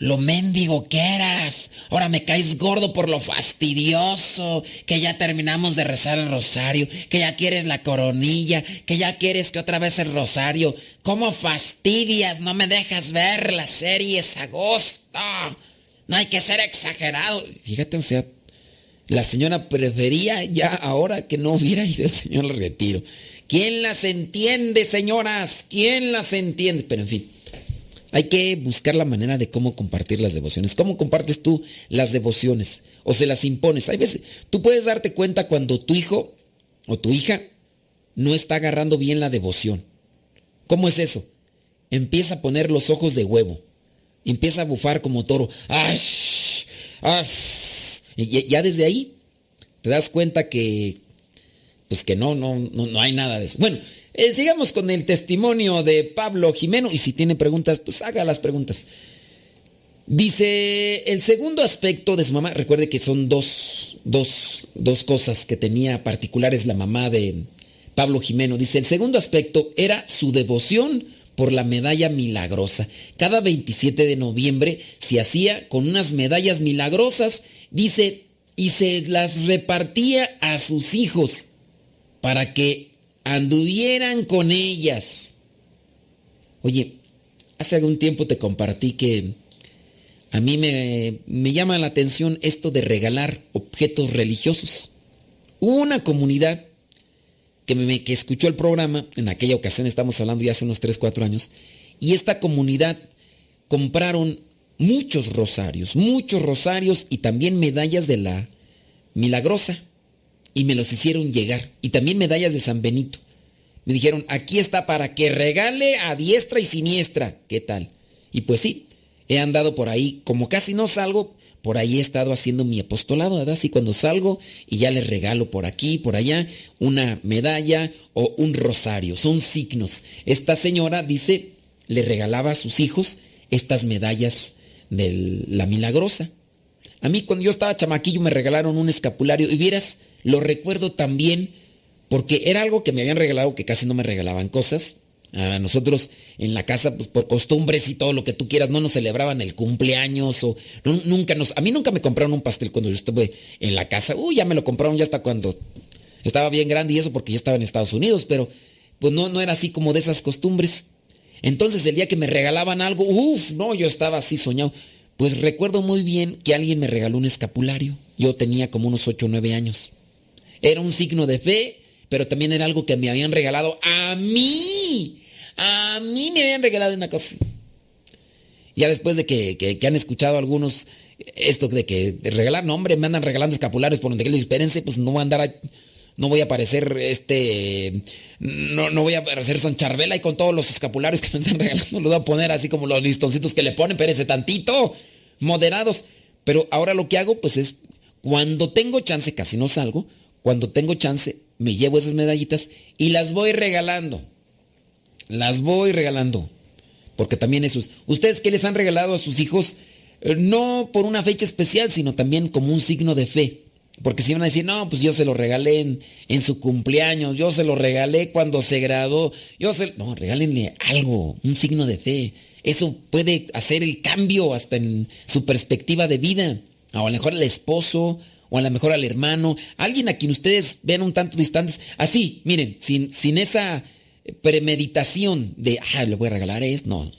lo mendigo que eras. Ahora me caes gordo por lo fastidioso, que ya terminamos de rezar el rosario, que ya quieres la coronilla, que ya quieres que otra vez el rosario. ¿Cómo fastidias? No me dejas ver las series agosto. No hay que ser exagerado. Fíjate, o sea, la señora prefería ya ahora que no hubiera ido el señor al retiro. ¿Quién las entiende, señoras? ¿Quién las entiende? Pero en fin. Hay que buscar la manera de cómo compartir las devociones. ¿Cómo compartes tú las devociones? O se las impones. Hay veces, tú puedes darte cuenta cuando tu hijo o tu hija no está agarrando bien la devoción. ¿Cómo es eso? Empieza a poner los ojos de huevo. Empieza a bufar como toro. ¡Ay! Y ya desde ahí te das cuenta que, pues que no, no, no, no hay nada de eso. Bueno, eh, sigamos con el testimonio de Pablo Jimeno y si tiene preguntas, pues haga las preguntas. Dice, el segundo aspecto de su mamá, recuerde que son dos, dos, dos cosas que tenía particulares la mamá de Pablo Jimeno. Dice, el segundo aspecto era su devoción por la medalla milagrosa. Cada 27 de noviembre se hacía con unas medallas milagrosas, dice, y se las repartía a sus hijos para que anduvieran con ellas. Oye, hace algún tiempo te compartí que a mí me, me llama la atención esto de regalar objetos religiosos. Una comunidad que, me, que escuchó el programa, en aquella ocasión estamos hablando ya hace unos 3, 4 años, y esta comunidad compraron muchos rosarios, muchos rosarios y también medallas de la milagrosa y me los hicieron llegar. Y también medallas de San Benito. Me dijeron, aquí está para que regale a diestra y siniestra. ¿Qué tal? Y pues sí, he andado por ahí, como casi no salgo, por ahí he estado haciendo mi apostolado, ¿verdad? Así cuando salgo y ya les regalo por aquí, por allá, una medalla o un rosario. Son signos. Esta señora dice, le regalaba a sus hijos estas medallas de la milagrosa. A mí cuando yo estaba chamaquillo me regalaron un escapulario y vieras, lo recuerdo también porque era algo que me habían regalado, que casi no me regalaban cosas. A nosotros en la casa, pues por costumbres y todo lo que tú quieras, no nos celebraban el cumpleaños o nunca nos... A mí nunca me compraron un pastel cuando yo estuve en la casa. Uy, ya me lo compraron ya hasta cuando estaba bien grande y eso porque ya estaba en Estados Unidos, pero pues no, no era así como de esas costumbres. Entonces el día que me regalaban algo, uff, no, yo estaba así soñado. Pues recuerdo muy bien que alguien me regaló un escapulario. Yo tenía como unos 8 o 9 años. Era un signo de fe, pero también era algo que me habían regalado a mí. A mí me habían regalado una cosa. Ya después de que, han escuchado algunos esto de que de regalar, no hombre, me andan regalando escapularios por donde que espérense, pues no voy a andar no voy a aparecer este no, no voy a aparecer San Charbela y con todos los escapularios que me están regalando, lo voy a poner así como los listoncitos que le ponen, espérense tantito, moderados. Pero ahora lo que hago, pues es, cuando tengo chance, casi no salgo, cuando tengo chance, me llevo esas medallitas y las voy regalando. Las voy regalando. Porque también esos. ¿Ustedes qué les han regalado a sus hijos? Eh, no por una fecha especial, sino también como un signo de fe. Porque si van a decir, no, pues yo se lo regalé en, en, su cumpleaños, yo se lo regalé cuando se graduó, yo se... No, regálenle algo, un signo de fe. Eso puede hacer el cambio hasta en su perspectiva de vida. O a lo mejor al esposo, o a lo mejor al hermano, alguien a quien ustedes vean un tanto distantes. Así, miren, sin, sin esa premeditación de, ah, le voy a regalar esto, no.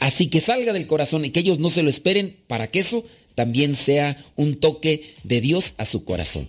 Así que salga del corazón y que ellos no se lo esperen para que eso también sea un toque de Dios a su corazón.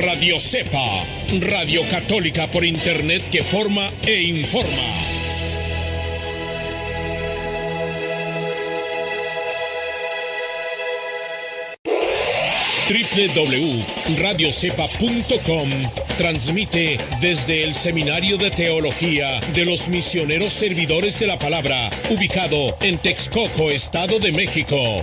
Radio Cepa, Radio Católica por Internet que forma e informa. www.radiocepa.com transmite desde el Seminario de Teología de los Misioneros Servidores de la Palabra, ubicado en Texcoco, Estado de México.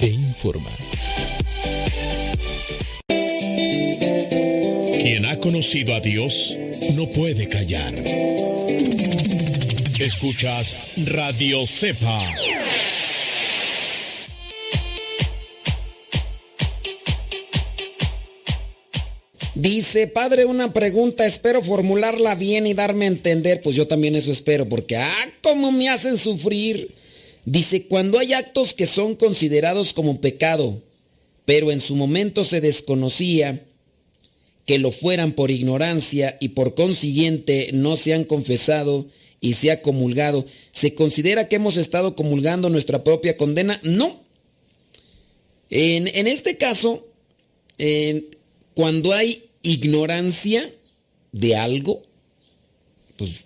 e informa. Quien ha conocido a Dios no puede callar. Escuchas Radio Cepa. Dice, padre, una pregunta, espero formularla bien y darme a entender. Pues yo también eso espero, porque, ah, cómo me hacen sufrir. Dice, cuando hay actos que son considerados como pecado, pero en su momento se desconocía que lo fueran por ignorancia y por consiguiente no se han confesado y se ha comulgado, ¿se considera que hemos estado comulgando nuestra propia condena? No. En, este caso, cuando hay ignorancia de algo, pues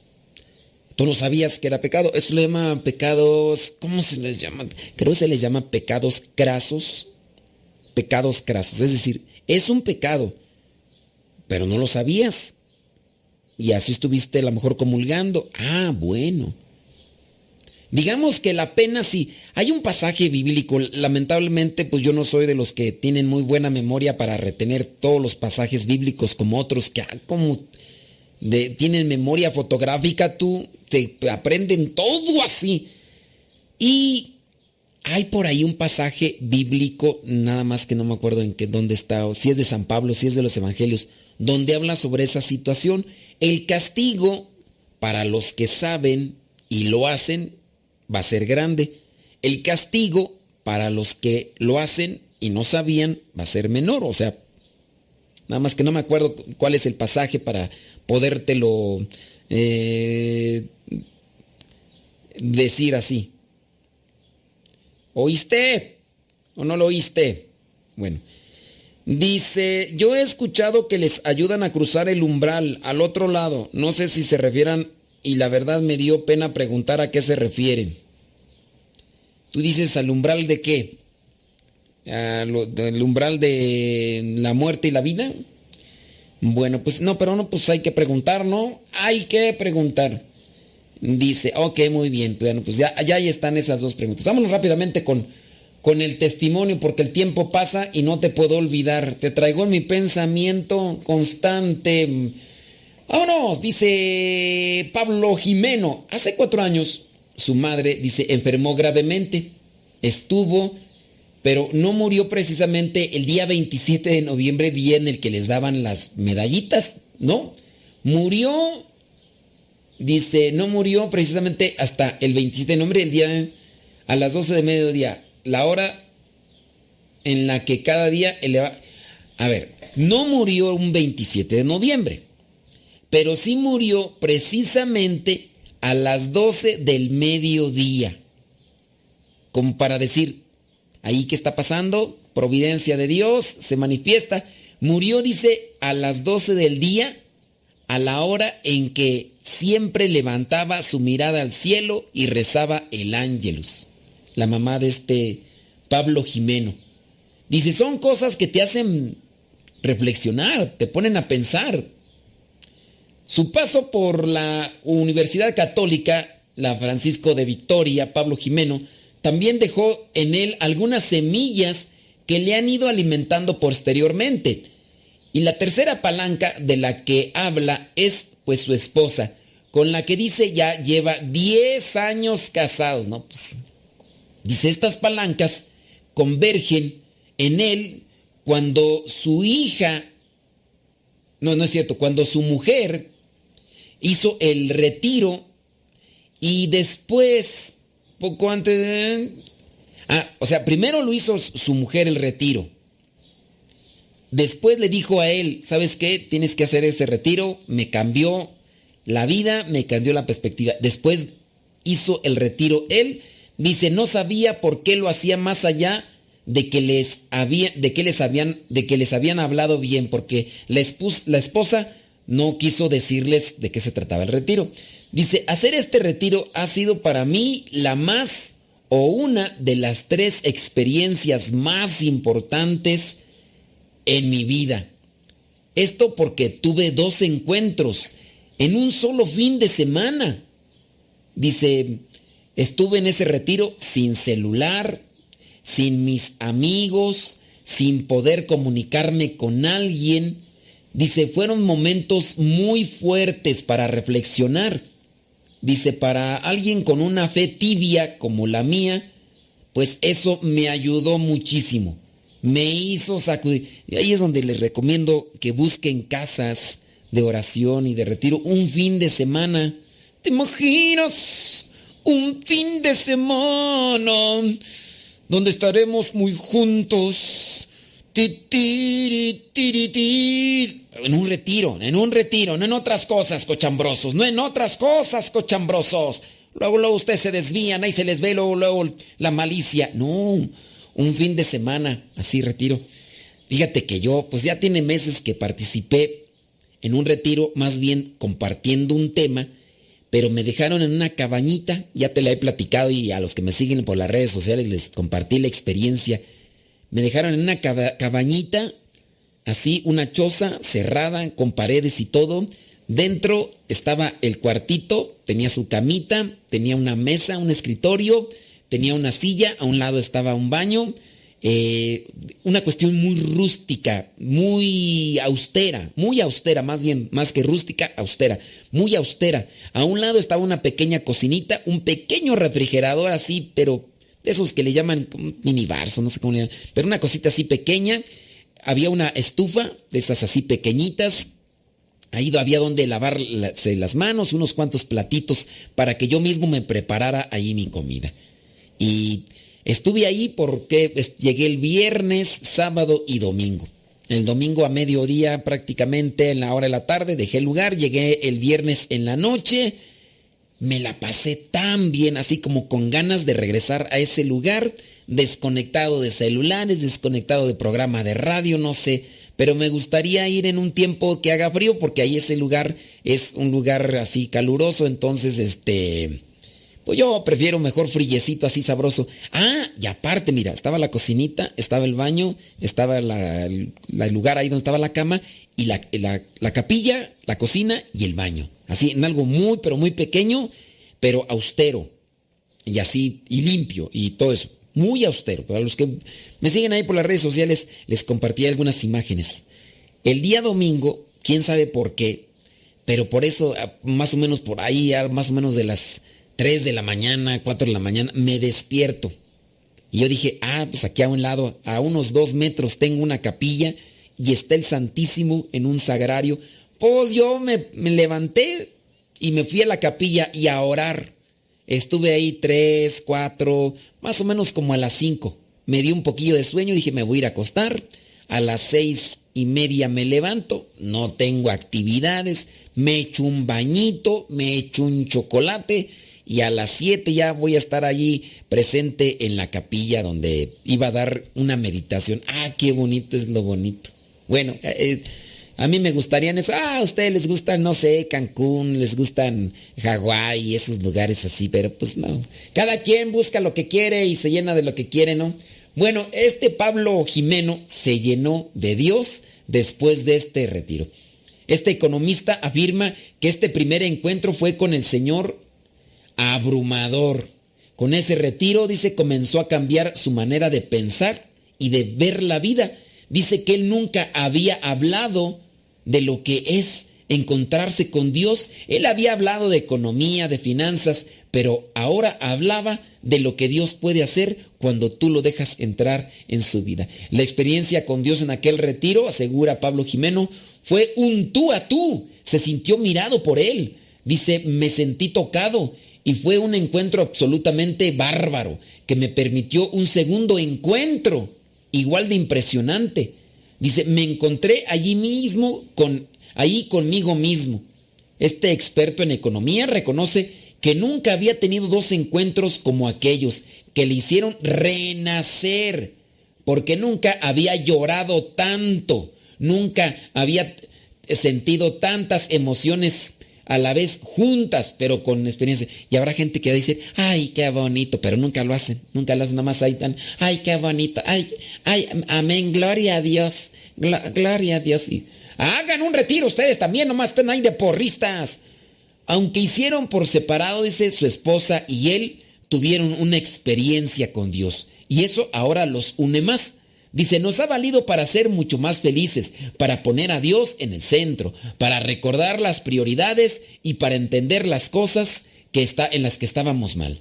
Tú no sabías que era pecado. Eso le llama pecados, ¿cómo se les llama? Creo que se les llama pecados crasos. Pecados crasos. Es decir, es un pecado, pero no lo sabías. Y así estuviste a lo mejor comulgando. Ah, bueno. Digamos que la pena sí. Hay un pasaje bíblico, lamentablemente pues yo no soy de los que tienen muy buena memoria para retener todos los pasajes bíblicos como otros que ah, como tienen memoria fotográfica, tú te aprenden todo así. Y hay por ahí un pasaje bíblico, nada más que no me acuerdo en qué, dónde está, si es de San Pablo, si es de los Evangelios, donde habla sobre esa situación. El castigo para los que saben y lo hacen va a ser grande. El castigo para los que lo hacen y no sabían va a ser menor. O sea, nada más que no me acuerdo cuál es el pasaje para podértelo eh, decir así. ¿Oíste? ¿O no lo oíste? Bueno. Dice, yo he escuchado que les ayudan a cruzar el umbral al otro lado. No sé si se refieran y la verdad me dio pena preguntar a qué se refieren. Tú dices al umbral de qué? ¿Al umbral de la muerte y la vida? Bueno, pues no, pero no, pues hay que preguntar, ¿no? Hay que preguntar. Dice, ok, muy bien. Bueno, pues ya, ya ahí están esas dos preguntas. Vámonos rápidamente con, con el testimonio, porque el tiempo pasa y no te puedo olvidar. Te traigo en mi pensamiento constante. Vámonos, dice Pablo Jimeno. Hace cuatro años su madre, dice, enfermó gravemente. Estuvo, pero no murió precisamente el día 27 de noviembre, día en el que les daban las medallitas, ¿no? Murió, dice, no murió precisamente hasta el 27 de noviembre, el día a las 12 de mediodía, la hora en la que cada día eleva... A ver, no murió un 27 de noviembre, pero sí murió precisamente a las 12 del mediodía. Como para decir, ahí qué está pasando, providencia de Dios se manifiesta. Murió, dice, a las 12 del día, a la hora en que siempre levantaba su mirada al cielo y rezaba el ángelus, la mamá de este Pablo Jimeno. Dice, son cosas que te hacen reflexionar, te ponen a pensar. Su paso por la Universidad Católica, la Francisco de Victoria, Pablo Jimeno, también dejó en él algunas semillas que le han ido alimentando posteriormente. Y la tercera palanca de la que habla es pues su esposa, con la que dice ya lleva 10 años casados, ¿no? Pues, dice, estas palancas convergen en él cuando su hija, no, no es cierto, cuando su mujer hizo el retiro y después, poco antes de... Ah, o sea, primero lo hizo su mujer el retiro. Después le dijo a él, ¿sabes qué? Tienes que hacer ese retiro. Me cambió la vida, me cambió la perspectiva. Después hizo el retiro él. Dice, no sabía por qué lo hacía más allá de que les había, de que les habían, de que les habían hablado bien, porque la, la esposa no quiso decirles de qué se trataba el retiro. Dice, hacer este retiro ha sido para mí la más o una de las tres experiencias más importantes en mi vida. Esto porque tuve dos encuentros en un solo fin de semana. Dice, estuve en ese retiro sin celular, sin mis amigos, sin poder comunicarme con alguien. Dice, fueron momentos muy fuertes para reflexionar. Dice, para alguien con una fe tibia como la mía, pues eso me ayudó muchísimo. Me hizo sacudir. Y ahí es donde les recomiendo que busquen casas de oración y de retiro un fin de semana. ¿Te imaginas? Un fin de semana donde estaremos muy juntos. En un retiro, en un retiro, no en otras cosas, cochambrosos, no en otras cosas, cochambrosos. Luego, luego ustedes se desvían, ahí se les ve luego, luego la malicia. No, un fin de semana, así retiro. Fíjate que yo, pues ya tiene meses que participé en un retiro, más bien compartiendo un tema pero me dejaron en una cabañita, ya te la he platicado y a los que me siguen por las redes sociales les compartí la experiencia. Me dejaron en una cabañita, así, una choza cerrada, con paredes y todo. Dentro estaba el cuartito, tenía su camita, tenía una mesa, un escritorio, tenía una silla, a un lado estaba un baño, eh, una cuestión muy rústica, muy austera, muy austera, más bien, más que rústica, austera, muy austera. A un lado estaba una pequeña cocinita, un pequeño refrigerador así, pero de esos que le llaman minibarso, no sé cómo le llaman, pero una cosita así pequeña. Había una estufa, de esas así pequeñitas, Ahí había donde lavarse las manos, unos cuantos platitos para que yo mismo me preparara ahí mi comida. Y Estuve ahí porque llegué el viernes, sábado y domingo. El domingo a mediodía prácticamente en la hora de la tarde dejé el lugar, llegué el viernes en la noche, me la pasé tan bien, así como con ganas de regresar a ese lugar, desconectado de celulares, desconectado de programa de radio, no sé, pero me gustaría ir en un tiempo que haga frío porque ahí ese lugar es un lugar así caluroso, entonces este pues yo prefiero mejor frillecito así sabroso. Ah, y aparte, mira, estaba la cocinita, estaba el baño, estaba el, lugar ahí donde estaba la cama y la, la, capilla, la cocina y el baño. Así, en algo muy, pero muy pequeño, pero austero. Y así, y limpio, y todo eso. Muy austero. Para los que me siguen ahí por las redes sociales, les compartí algunas imágenes. El día domingo, quién sabe por qué, pero por eso, más o menos por ahí, más o menos de las 3 de la mañana, 4 de la mañana, me despierto. Y yo dije, ah, pues aquí a un lado, a unos dos metros tengo una capilla y está el Santísimo en un sagrario. Pues yo me, me levanté y me fui a la capilla y a orar. Estuve ahí tres, cuatro, más o menos como a las cinco. Me di un poquillo de sueño, dije, me voy a ir a acostar. A las seis y media me levanto, no tengo actividades, me echo un bañito, me echo un chocolate y a las 7 ya voy a estar allí presente en la capilla donde iba a dar una meditación. Ah, qué bonito es lo bonito. Bueno, eh, eh, a mí me gustarían eso. Ah, a ustedes les gustan, no sé, Cancún, les gustan Hawái y esos lugares así, pero pues no. Cada quien busca lo que quiere y se llena de lo que quiere, ¿no? Bueno, este Pablo Jimeno se llenó de Dios después de este retiro. Este economista afirma que este primer encuentro fue con el Señor abrumador. Con ese retiro, dice, comenzó a cambiar su manera de pensar y de ver la vida. Dice que él nunca había hablado de lo que es encontrarse con Dios. Él había hablado de economía, de finanzas, pero ahora hablaba de lo que Dios puede hacer cuando tú lo dejas entrar en su vida. La experiencia con Dios en aquel retiro, asegura Pablo Jimeno, fue un tú a tú. Se sintió mirado por él. Dice, me sentí tocado y fue un encuentro absolutamente bárbaro que me permitió un segundo encuentro igual de impresionante. Dice, me encontré allí mismo con ahí conmigo mismo. Este experto en economía reconoce que nunca había tenido dos encuentros como aquellos que le hicieron renacer, porque nunca había llorado tanto, nunca había sentido tantas emociones a la vez juntas, pero con experiencia. Y habrá gente que va a decir, ay, qué bonito, pero nunca lo hacen, nunca lo hacen, nada más ahí tan, ay, qué bonito, ay, ay, amén, gloria a Dios, gloria a Dios. Y hagan un retiro ustedes también, nomás están ahí de porristas. Aunque hicieron por separado, dice su esposa y él, tuvieron una experiencia con Dios. Y eso ahora los une más. Dice, nos ha valido para ser mucho más felices, para poner a Dios en el centro, para recordar las prioridades y para entender las cosas que está, en las que estábamos mal.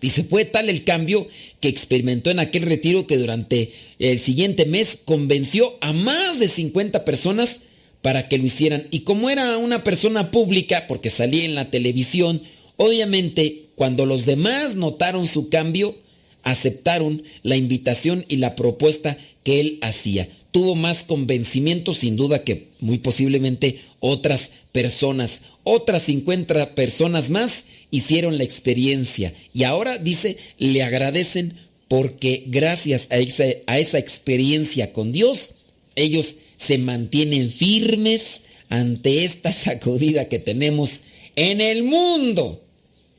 Dice, fue tal el cambio que experimentó en aquel retiro que durante el siguiente mes convenció a más de 50 personas para que lo hicieran. Y como era una persona pública, porque salía en la televisión, obviamente cuando los demás notaron su cambio, aceptaron la invitación y la propuesta que él hacía. Tuvo más convencimiento sin duda que muy posiblemente otras personas. Otras 50 personas más hicieron la experiencia y ahora dice, le agradecen porque gracias a esa, a esa experiencia con Dios, ellos se mantienen firmes ante esta sacudida que tenemos en el mundo,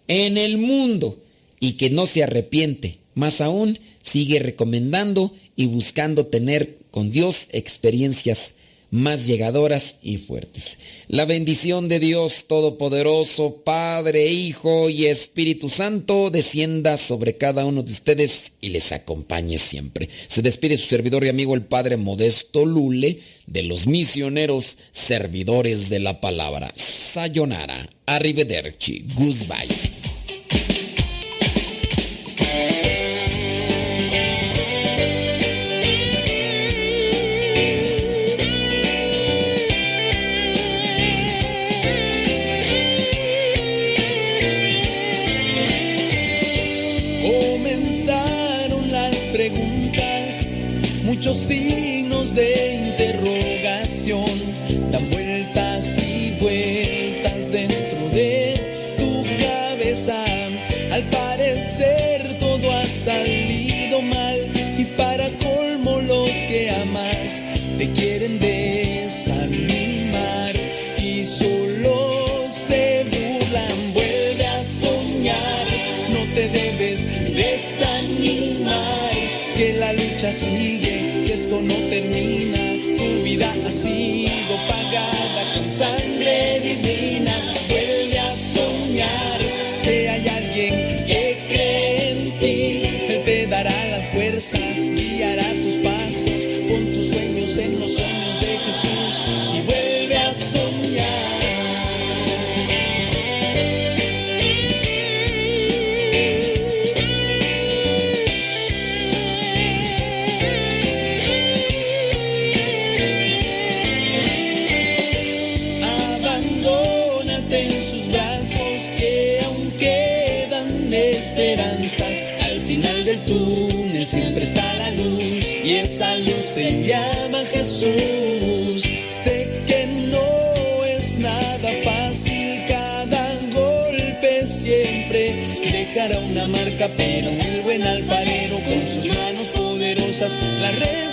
en el mundo, y que no se arrepiente más aún, sigue recomendando y buscando tener con Dios experiencias más llegadoras y fuertes. La bendición de Dios Todopoderoso, Padre, Hijo y Espíritu Santo, descienda sobre cada uno de ustedes y les acompañe siempre. Se despide su servidor y amigo el Padre Modesto Lule de los misioneros servidores de la palabra. Sayonara, arrivederci, goodbye. Muchos signos escapero, el buen alfarero con sus manos poderosas la red.